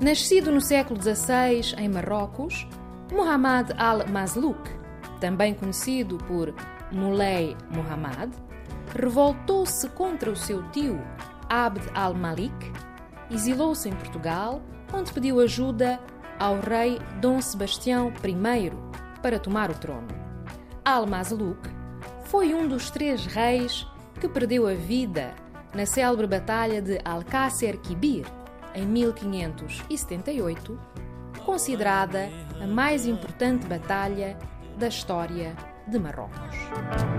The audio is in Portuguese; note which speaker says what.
Speaker 1: Nascido no século XVI em Marrocos, Muhammad al-Mazlouk, também conhecido por Muley Muhammad, revoltou-se contra o seu tio Abd al-Malik, exilou-se em Portugal, onde pediu ajuda ao rei Dom Sebastião I para tomar o trono. Al-Mazlouk foi um dos três reis que perdeu a vida na célebre Batalha de Alcácer Quibir, em 1578, considerada a mais importante batalha da história de Marrocos.